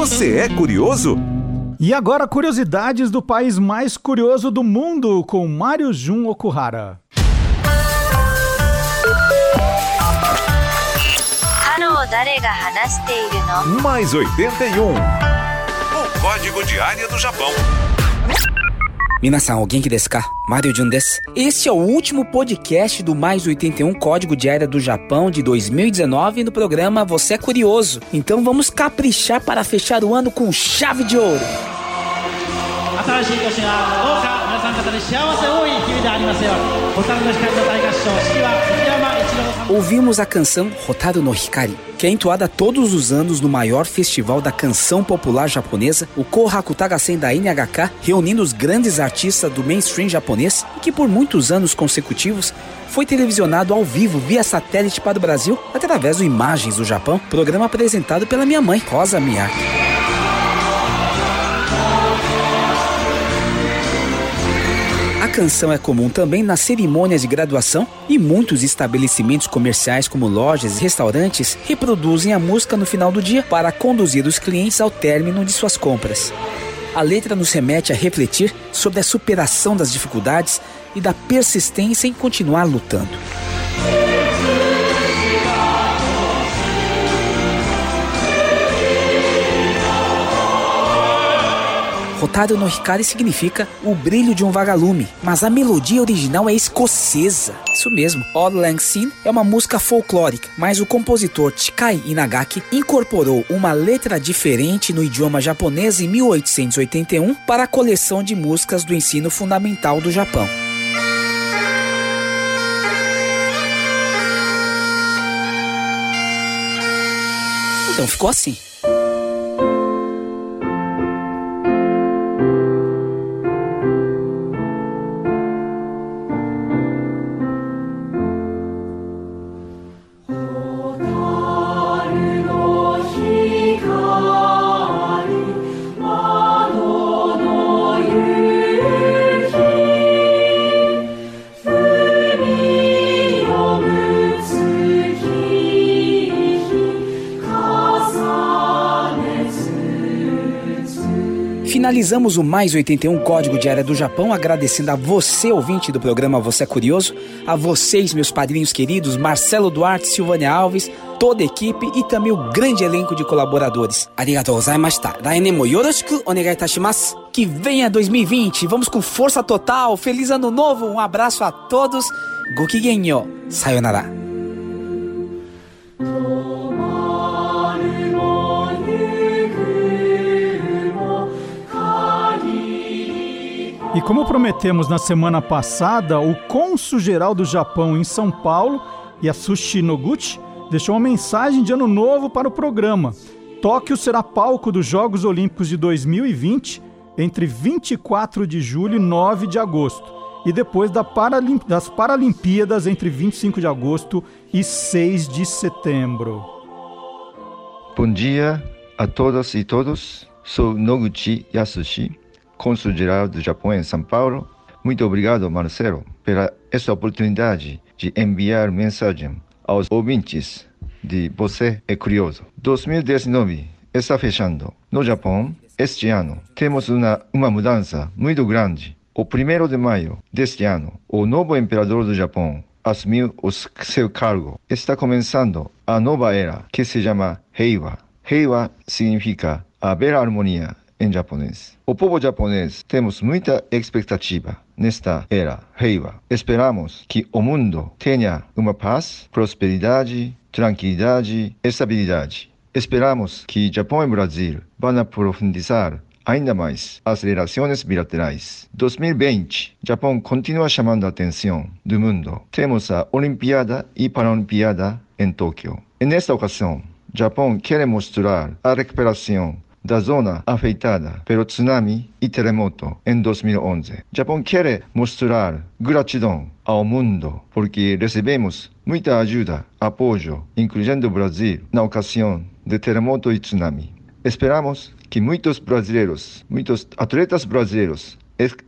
Você é curioso? E agora, curiosidades do país mais curioso do mundo com Mário Jun Okuhara. Mais 81. O código de área do Japão. Minasan, alguém que desu ka? Mario Jun desu. Este é o último podcast do Mais 81 Código de Área do Japão de 2019 no programa Você é Curioso. Então vamos caprichar para fechar o ano com chave de ouro. 新しい年がどうか皆さん方に幸せ多い日々でありますように蛍の光の大合唱式は杉山一郎さん Ouvimos a canção Hotaru no Hikari, que é entoada todos os anos no maior festival da canção popular japonesa, o Kohaku Tagasen da NHK, reunindo os grandes artistas do mainstream japonês e que por muitos anos consecutivos foi televisionado ao vivo via satélite para o Brasil através do Imagens do Japão, programa apresentado pela minha mãe, Rosa Miyake. Canção é comum também nas cerimônias de graduação e muitos estabelecimentos comerciais, como lojas e restaurantes, reproduzem a música no final do dia para conduzir os clientes ao término de suas compras. A letra nos remete a refletir sobre a superação das dificuldades e da persistência em continuar lutando. Hotaru no Hikari significa o brilho de um vagalume, mas a melodia original é escocesa. Isso mesmo, Odd Lang Syne é uma música folclórica, mas o compositor Chikai Inagaki incorporou uma letra diferente no idioma japonês em 1881 para a coleção de músicas do ensino fundamental do Japão. Então ficou assim. Finalizamos o Mais 81 Código de Área do Japão, agradecendo a você, ouvinte do programa Você é Curioso, a vocês, meus padrinhos queridos, Marcelo Duarte, Silvânia Alves, toda a equipe e também o grande elenco de colaboradores. Arigatou gozaimashita. Lainen mo yoroshiku onegai itashimasu. Que venha 2020, vamos com força total, feliz ano novo, um abraço a todos, gokigenyo, sayonara. E como prometemos na semana passada, o cônsul-geral do Japão em São Paulo, Yasushi Noguchi, deixou uma mensagem de ano novo para o programa. Tóquio será palco dos Jogos Olímpicos de 2020 entre 24 de julho e 9 de agosto, e depois das Paralimpíadas entre 25 de agosto e 6 de setembro. Bom dia a todas e todos. Sou Noguchi Yasushi cônsul-geral do Japão em São Paulo. Muito obrigado, Marcelo, pela essa oportunidade de enviar mensagem aos ouvintes de Você é Curioso. 2019 está fechando. No Japão, este ano, temos uma, uma mudança muito grande. O 1 de maio deste ano, o novo imperador do Japão assumiu o seu cargo. Está começando a nova era que se chama Heiwa. Heiwa significa haver harmonia em japonês. O povo japonês temos muita expectativa nesta era Heiwa. Esperamos que o mundo tenha uma paz, prosperidade, tranquilidade, estabilidade. Esperamos que Japão e Brasil vão aprofundizar ainda mais as relações bilaterais. 2020, Japão continua chamando a atenção do mundo. Temos a Olimpíada e Paralimpíada em Tóquio. Nesta ocasião, Japão quer mostrar a recuperação da zona afetada pelo tsunami e terremoto em 2011. Japão quer mostrar gratidão ao mundo porque recebemos muita ajuda, apoio, incluindo o Brasil, na ocasião de terremoto e tsunami. Esperamos que muitos brasileiros, muitos atletas brasileiros,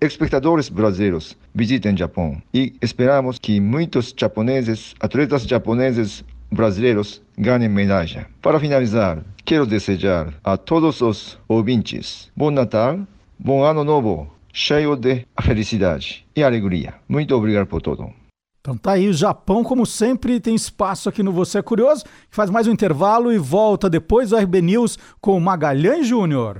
espectadores brasileiros visitem Japão e esperamos que muitos japoneses, atletas japoneses brasileiros ganhem medalha. Para finalizar, quero desejar a todos os ouvintes bom Natal, bom Ano Novo, cheio de felicidade e alegria. Muito obrigado por tudo. Então tá aí, o Japão, como sempre, tem espaço aqui no Você é Curioso, que faz mais um intervalo e volta depois do RB News com Magalhães Júnior.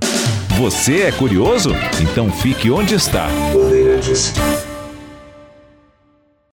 Você é curioso? Então fique onde está. Bandeirantes.